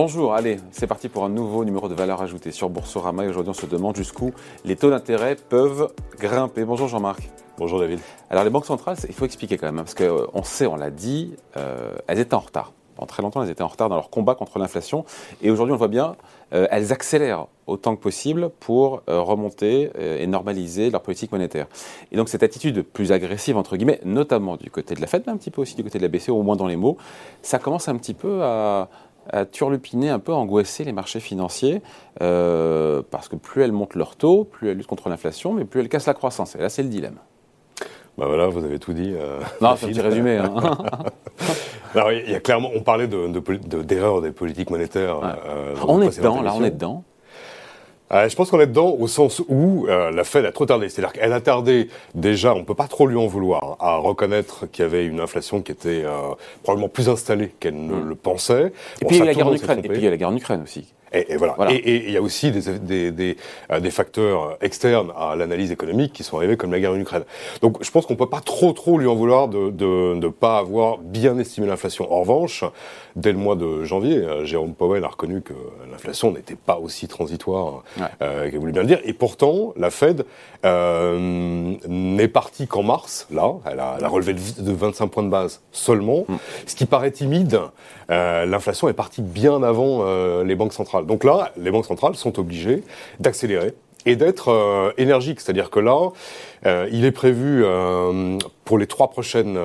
Bonjour, allez, c'est parti pour un nouveau numéro de valeur ajoutée sur Boursorama. Et aujourd'hui, on se demande jusqu'où les taux d'intérêt peuvent grimper. Bonjour Jean-Marc. Bonjour David. Alors les banques centrales, il faut expliquer quand même, hein, parce qu'on sait, on l'a dit, euh, elles étaient en retard. Pendant très longtemps, elles étaient en retard dans leur combat contre l'inflation. Et aujourd'hui, on le voit bien, euh, elles accélèrent autant que possible pour euh, remonter et normaliser leur politique monétaire. Et donc cette attitude plus agressive, entre guillemets, notamment du côté de la Fed, mais un petit peu aussi du côté de la BCE, au moins dans les mots, ça commence un petit peu à, à turlupiner, un peu angoisser les marchés financiers, euh, parce que plus elles montent leur taux, plus elles luttent contre l'inflation, mais plus elles cassent la croissance. Et là, c'est le dilemme. Bah voilà, vous avez tout dit. Euh, non, c'est un petit résumé. Hein. Alors, il y a clairement, on parlait d'erreurs de, de, des politiques monétaires. Euh, on est dedans, là, on est dedans. Euh, je pense qu'on est dedans au sens où euh, la Fed a trop tardé. C'est-à-dire qu'elle a tardé déjà, on peut pas trop lui en vouloir, à reconnaître qu'il y avait une inflation qui était euh, probablement plus installée qu'elle ne mm. le pensait. Et, puis, il y a la guerre en Ukraine. Et puis il y a la guerre en Ukraine aussi. Et, voilà. Et il y a aussi des, des, des, euh, des facteurs externes à l'analyse économique qui sont arrivés, comme la guerre en Ukraine. Donc je pense qu'on peut pas trop trop lui en vouloir de ne de, pas avoir bien estimé l'inflation. En revanche, dès le mois de janvier, euh, Jérôme Powell a reconnu que l'inflation n'était pas aussi transitoire euh, qu'elle voulait bien le dire. Et pourtant, la Fed euh, n'est partie qu'en mars, là. Elle a, elle a, relevé de 25 points de base seulement. Mm. Ce qui paraît timide, euh, l'inflation est partie bien avant euh, les banques centrales. Donc là, les banques centrales sont obligées d'accélérer et d'être euh, énergiques. C'est-à-dire que là, euh, il est prévu euh, pour les trois prochaines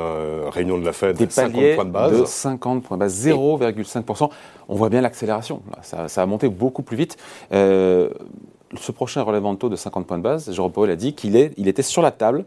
réunions de la Fed Des 50 points de base. De 50 points de base, 0,5%. On voit bien l'accélération. Ça, ça, a monté beaucoup plus vite. ce prochain relèvement de taux de 50 points de base, Jérôme Powell a dit qu'il il était sur la table.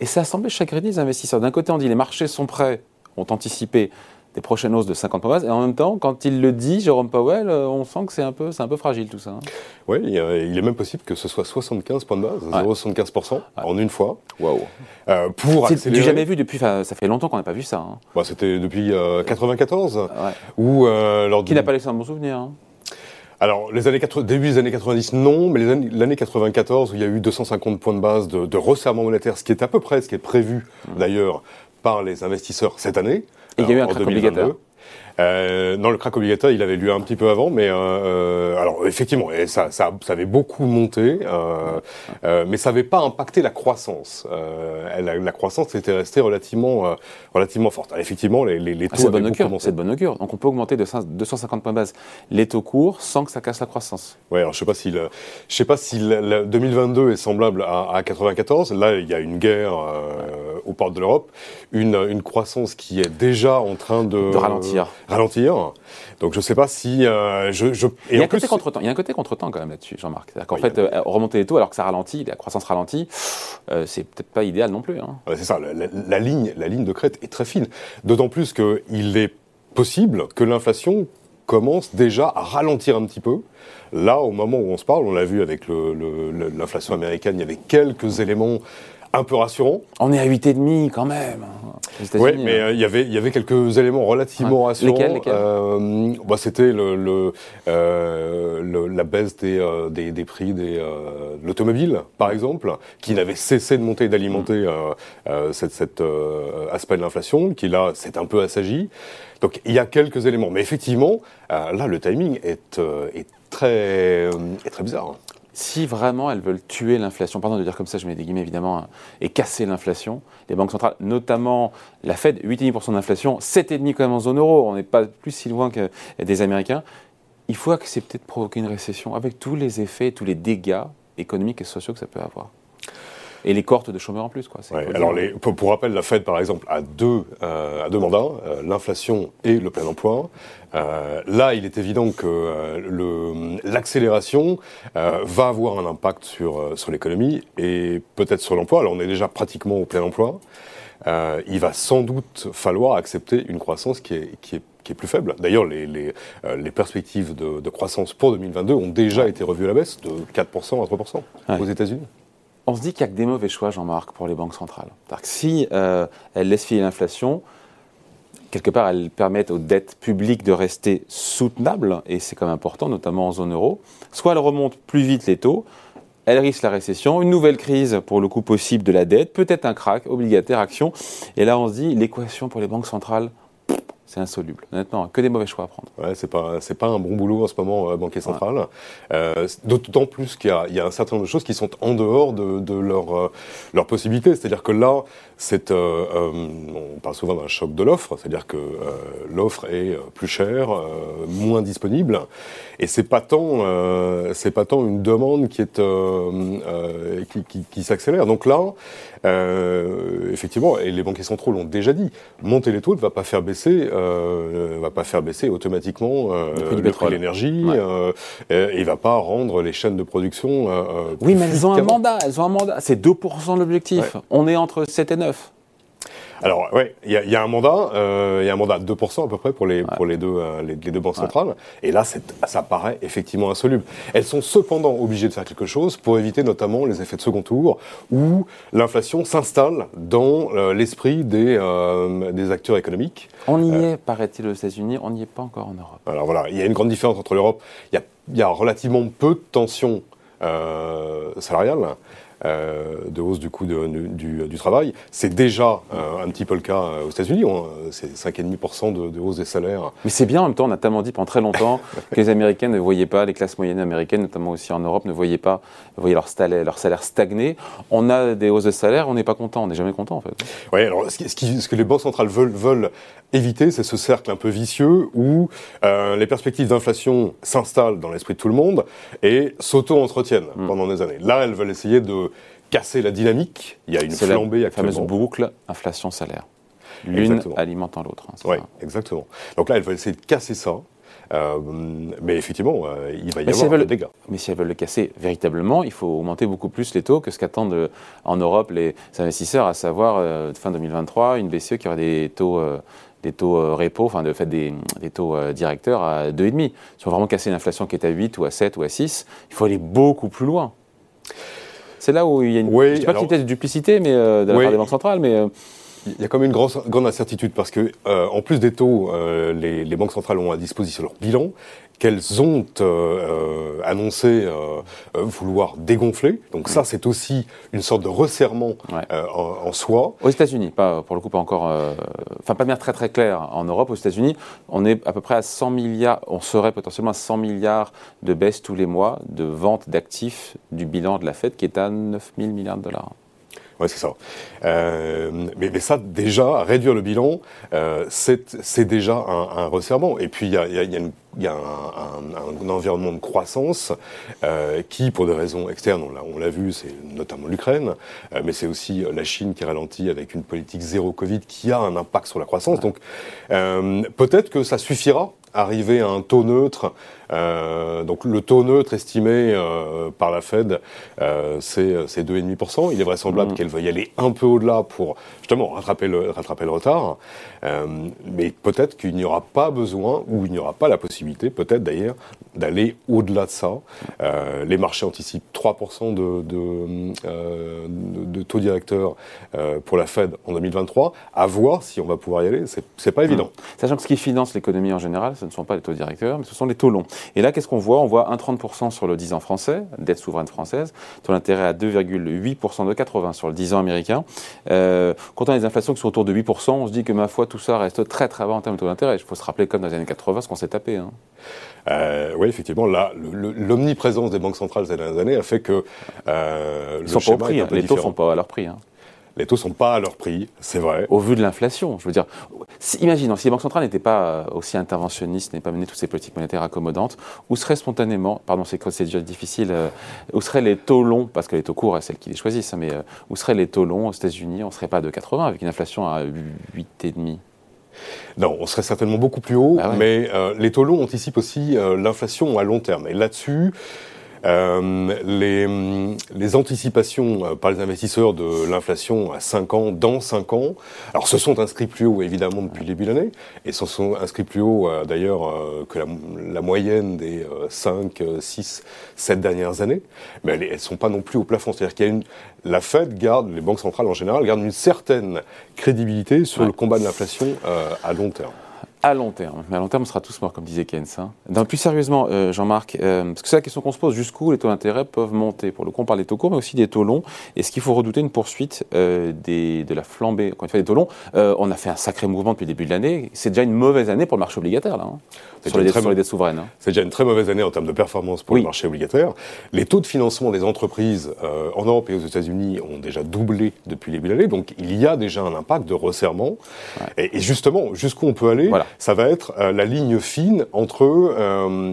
Et ça a semblé chagrer les investisseurs. D'un côté, on dit les marchés sont prêts, ont anticipé des prochaines hausses de 50 points de base. Et en même temps, quand il le dit, Jérôme Powell, euh, on sent que c'est un peu, c'est un peu fragile tout ça. Hein. Oui, il est même possible que ce soit 75 points de base, 0,75% en une fois. Waouh. Euh, pour C'est du jamais vu depuis. Ça fait longtemps qu'on n'a pas vu ça. Hein. Bah, c'était depuis 94. Euh, ou lors Qui n'a pas laissé un bon souvenir. Hein. Alors, les années début des années 90, non, mais l'année 94, où il y a eu 250 points de base de, de resserrement monétaire, ce qui est à peu près ce qui est prévu, mmh. d'ailleurs, par les investisseurs cette année. Et il y a eu un crack obligatoire. Euh, non, le crack obligatoire, il avait lieu un petit peu avant, mais euh, euh alors effectivement, ça, ça, ça, avait beaucoup monté, euh, euh, mais ça n'avait pas impacté la croissance. Euh, la, la, croissance était restée relativement, relativement forte. Alors, effectivement, les, les, les ah, taux ah, beaucoup C'est de bonne augure. Donc on peut augmenter de 250 points de base les taux courts sans que ça casse la croissance. Ouais, alors je sais pas si le, je sais pas si le, 2022 est semblable à, à, 94. Là, il y a une guerre aux portes de l'Europe, une, une croissance qui est déjà en train de, de ralentir ralentir. Donc je ne sais pas si euh, je, je, Et il y a un côté contre-temps. Il y a un côté contre-temps quand même là-dessus, Jean-Marc. C'est-à-dire qu'en fait, euh, remonter les taux alors que ça ralentit, la croissance ralentit, euh, c'est peut-être pas idéal non plus. Hein. c'est ça. La, la, ligne, la ligne de crête est très fine. D'autant plus qu'il est possible que l'inflation commence déjà à ralentir un petit peu. Là, au moment où on se parle, on l'a vu avec l'inflation américaine, il y avait quelques éléments un peu rassurant. On est à 8,5 quand même. Oui, mais hein. euh, il y avait il y avait quelques éléments relativement rassurants. Lesquels, lesquels euh, bah, C'était le, le, euh, la baisse des, euh, des, des, prix euh, de l'automobile, par exemple, qui n'avait cessé de monter et d'alimenter mm. cet, cet aspect de l'inflation, qui là s'est un peu assagi. Donc il y a quelques éléments. Mais effectivement, là, le timing est, est, très, est très bizarre. Si vraiment elles veulent tuer l'inflation, pardon de dire comme ça, je mets des guillemets évidemment, hein, et casser l'inflation, les banques centrales, notamment la Fed, 8,5% d'inflation, 7,5% quand même en zone euro, on n'est pas plus si loin que des Américains, il faut accepter de provoquer une récession avec tous les effets, tous les dégâts économiques et sociaux que ça peut avoir. Et les cohortes de chômeurs en plus. Quoi. alors, les, pour, rappel, la Fed, par exemple, a deux, euh, a deux mandats, euh, l'inflation et le plein emploi. Euh, là, il est évident que l'accélération va avoir un impact sur, sur l'économie et peut-être sur l'emploi. Alors, on est déjà pratiquement au plein emploi. il va sans doute falloir accepter une croissance qui est, qui est qui est plus faible. D'ailleurs, les, les, les, perspectives de, de, croissance pour 2022 ont déjà été revues à la baisse de 4% à 3% aux États-Unis on se dit qu'il n'y a que des mauvais choix, Jean-Marc, pour les banques centrales. Si euh, elles laissent filer l'inflation, quelque part, elles permettent aux dettes publiques de rester soutenables, et c'est quand même important, notamment en zone euro. Soit elles remontent plus vite les taux, elles risquent la récession, une nouvelle crise pour le coût possible de la dette, peut-être un crack, obligataire, action. Et là, on se dit, l'équation pour les banques centrales, c'est insoluble. Honnêtement, que des mauvais choix à prendre. Ouais, c'est pas c'est pas un bon boulot en ce moment, euh, banquier central. Euh, D'autant plus qu'il y, y, a un certain nombre de choses qui sont en dehors de, de leur euh, leur possibilité. C'est-à-dire que là, c'est euh, euh, on parle souvent d'un choc de l'offre, c'est-à-dire que l'offre est plus chère, moins disponible, et c'est pas tant c'est pas tant une demande qui est qui, qui, qui s'accélère. Donc là, effectivement, et les banquiers centraux l'ont déjà dit, monter les taux ne va pas faire baisser euh, va pas faire baisser automatiquement euh, le prix de l'énergie euh, et il va pas rendre les chaînes de production. Euh, oui, mais elles ont un mandat. Elles ont un mandat. C'est 2% de l'objectif. On est entre 7 et 9. Alors, ouais, il y, y, a un mandat, euh, il y a un mandat de 2% à peu près pour les, pour les, deux, euh, les, deux banques centrales. Et là, ça paraît effectivement insoluble. Elles sont cependant obligées de faire quelque chose pour éviter notamment les effets de second tour où l'inflation s'installe dans euh, l'esprit des, des acteurs économiques. On y est, paraît-il, aux États-Unis, on n'y est pas encore en Europe. Alors voilà, il y a une grande différence entre l'Europe. Il y a, y a relativement peu de tensions salariales euh, de hausse du coût de, du, du, travail. C'est déjà euh, un petit peu le cas euh, aux États-Unis. C'est 5,5% de, de hausse des salaires. Mais c'est bien en même temps. On a tellement dit pendant très longtemps que les Américains ne voyaient pas, les classes moyennes américaines, notamment aussi en Europe, ne voyaient pas, voyaient leur salaire, leur salaire stagner. On a des hausses de salaire, on n'est pas content, on n'est jamais content en fait. Oui, alors ce, qui, ce, que les banques centrales veulent, veulent éviter, c'est ce cercle un peu vicieux où euh, les perspectives d'inflation s'installent dans l'esprit de tout le monde et s'auto-entretiennent mm. pendant des années. Là, elles veulent essayer de casser la dynamique. Il y a une flambée la fameuse boucle inflation-salaire. L'une alimentant l'autre. Hein, oui, exactement. Donc là, elles veulent essayer de casser ça. Euh, mais effectivement, euh, il va y mais avoir si des dégâts. Mais si elles veulent le casser véritablement, il faut augmenter beaucoup plus les taux que ce qu'attendent euh, en Europe les investisseurs, à savoir euh, fin 2023, une BCE qui aurait des taux des taux euh, repo, enfin de fait des, des taux euh, directeurs à 2,5. Si on veut vraiment casser l'inflation qui est à 8 ou à 7 ou à 6, il faut aller beaucoup plus loin. C'est là où il y a une, oui, pas alors, duplicité mais, euh, de la oui. part des banques centrales, mais... Il y a quand même une grande, grande incertitude parce que, euh, en plus des taux, euh, les, les, banques centrales ont à disposition leur bilan qu'elles ont euh, annoncé vouloir dégonfler. Donc ça, c'est aussi une sorte de resserrement ouais. en, en, soi. Aux États-Unis, pas pour le coup pas encore, enfin pas de manière très très claire. En Europe, aux États-Unis, on est à peu près à 100 milliards, on serait potentiellement à 100 milliards de baisse tous les mois de vente d'actifs du bilan de la Fed qui est à 9 000 milliards de dollars. Oui, c'est ça. Euh, mais, mais, ça, déjà, réduire le bilan, euh, c'est déjà un, un, resserrement. Et puis, il y a, y a, y a, une, y a un, un, un, environnement de croissance euh, qui, pour des raisons externes, on l'a vu, c'est notamment l'Ukraine, euh, mais c'est aussi la Chine qui ralentit avec une politique zéro Covid qui a un impact sur la croissance. Donc, euh, peut-être que ça suffira arriver à un taux neutre. Euh, donc le taux neutre estimé euh, par la Fed, euh, c'est 2,5%. Il est vraisemblable mmh. qu'elle veuille aller un peu au-delà pour justement rattraper le, rattraper le retard. Euh, mais peut-être qu'il n'y aura pas besoin, ou il n'y aura pas la possibilité, peut-être d'ailleurs, d'aller au-delà de ça. Euh, les marchés anticipent 3% de, de, euh, de, taux directeur pour la Fed en 2023. À voir si on va pouvoir y aller. C'est pas évident. Mmh. Sachant que ce qui finance l'économie en général, ce ne sont pas les taux directeurs, mais ce sont les taux longs. Et là, qu'est-ce qu'on voit? On voit 1,30% sur le 10 ans français, dette souveraine française, taux d'intérêt à 2,8% de 80 sur le 10 ans américain. Euh, quand on a des inflations qui sont autour de 8%, on se dit que ma foi, tout ça reste très très bas en termes de taux d'intérêt. Il faut se rappeler comme dans les années 80 ce qu'on s'est tapé. Hein. Euh, oui, effectivement, là, l'omniprésence des banques centrales ces dernières années a fait que euh, Ils sont pas au prix, hein. les taux sont pas à leur prix. Hein. Les taux sont pas à leur prix, c'est vrai. Au vu de l'inflation, je veux dire, si, imaginons si les banques centrales n'étaient pas aussi interventionnistes, n'avaient pas mené toutes ces politiques monétaires accommodantes, où seraient spontanément, pardon, c'est déjà difficile, euh, où seraient les taux longs, parce que les taux courts, c'est celles qui les choisissent, hein, mais euh, où seraient les taux longs aux États-Unis On serait pas de 80 avec une inflation à 8,5. Non, on serait certainement beaucoup plus haut, ah ouais. mais euh, les taux longs anticipent aussi euh, l'inflation à long terme. Et là-dessus, euh, les, les, anticipations euh, par les investisseurs de l'inflation à 5 ans, dans 5 ans, alors se sont inscrits plus haut évidemment depuis le début de l'année, et se sont inscrits plus haut euh, d'ailleurs euh, que la, la, moyenne des 5, 6, 7 dernières années, mais elles ne sont pas non plus au plafond. C'est-à-dire qu'il y a une, la Fed garde, les banques centrales en général, gardent une certaine crédibilité sur ouais. le combat de l'inflation à long terme. À long terme. Mais à long terme, on sera tous morts, comme disait Keynes. Hein. plus sérieusement, euh, Jean-Marc, euh, parce que c'est la question qu'on se pose, jusqu'où les taux d'intérêt peuvent monter? Pour le coup, on parle des taux courts, mais aussi des taux longs. Est-ce qu'il faut redouter une poursuite euh, des, de la flambée? Quand il fait des taux longs, on a fait un sacré mouvement depuis le début de l'année. C'est déjà une mauvaise année pour le marché obligataire, là, hein, sur, les, dettes souveraines. Hein. C'est déjà une très mauvaise année en termes de performance pour le marché obligataire. Les taux de financement des entreprises en Europe et aux États-Unis ont déjà doublé depuis le début de l'année, donc il y a déjà un impact de resserrement. Et, justement, jusqu'où on peut aller, ça va être la ligne fine entre, euh,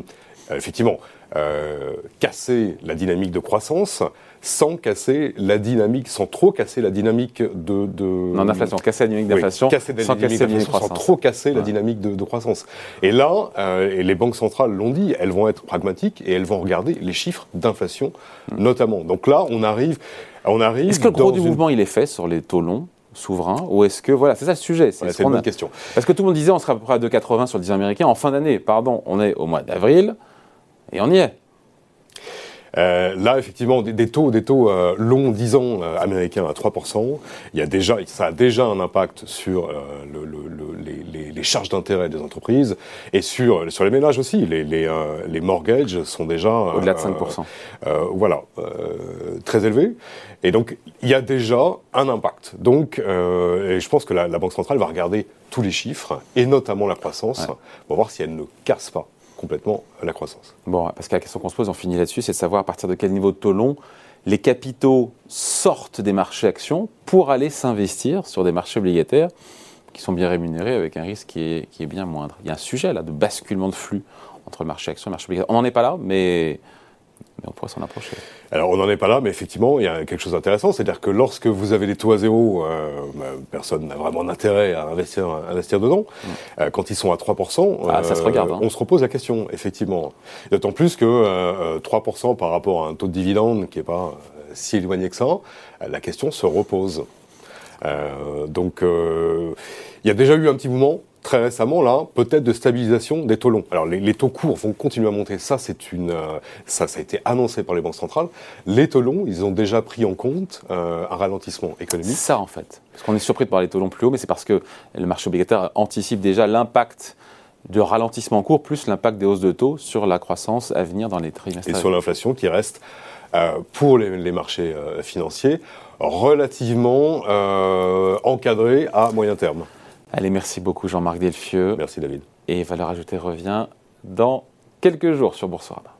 effectivement, euh, casser la dynamique de croissance sans casser la dynamique, sans trop casser la dynamique de... de non, d'inflation, casser la dynamique d'inflation, sans casser la dynamique sans trop casser la dynamique de, croissance. Et là, euh, et les banques centrales l'ont dit, elles vont être pragmatiques et elles vont regarder les chiffres d'inflation, hmm. notamment. Donc là, on arrive... On arrive Est-ce que le gros du mouvement, il est fait sur les taux longs? Souverain Ou est-ce que, voilà, c'est ça le sujet C'est une bonne question. Parce que tout le monde disait on sera à peu près à 2,80 sur le 10 américain en fin d'année. Pardon, on est au mois d'avril et on y est. Euh, là, effectivement, des, taux, des taux euh, longs 10 ans euh, américains à 3%, il y a déjà, ça a déjà un impact sur le, les, les, charges d'intérêt des entreprises et sur, sur les ménages aussi. Les, les, les mortgages sont déjà... Au-delà de 5%. voilà, très élevés. Et donc, il y a déjà un impact. Donc, et je pense que la, Banque centrale va regarder tous les chiffres, et notamment la croissance, pour voir si elle ne casse pas complètement la croissance. Bon, parce que la question qu'on se pose, on finit là-dessus, c'est de savoir à partir de quel niveau de taux long les capitaux sortent des marchés actions pour aller s'investir sur des marchés obligataires qui sont bien rémunérés avec un risque qui est, qui est bien moindre. Il y a un sujet là de basculement de flux entre le marché action et le marché obligataire. On n'en est pas là, mais on pourrait s'en approcher. Alors on n'en est pas là, mais effectivement, il y a quelque chose d'intéressant, c'est-à-dire que lorsque vous avez des taux à zéro, euh, bah, personne n'a vraiment d'intérêt à investir, investir dedans. Mm. Euh, quand ils sont à 3%, ah, ça se regarde, hein. on se repose la question, effectivement. D'autant plus que 3% euh, par rapport à un taux de dividende qui n'est pas si éloigné que ça, la question se repose. donc il y a déjà eu un petit mouvement très récemment, là, peut-être de stabilisation des taux longs. Alors, les, taux courts vont continuer à monter. Ça, c'est une, euh, ça, ça a été annoncé par les banques centrales. Les taux longs, ils ont déjà pris en compte euh, un ralentissement économique. C'est ça, en fait. Parce qu'on est surpris de parler des taux longs plus hauts, mais c'est parce que le marché obligataire anticipe déjà l'impact de ralentissement court plus l'impact des hausses de taux sur la croissance à venir dans les trimestres. Et sur l'inflation qui reste, euh, pour les, les marchés financiers, relativement encadré à moyen terme. Allez, merci beaucoup Jean-Marc Delfieux. Merci David. Et Valeur Ajoutée revient dans quelques jours sur Boursorama.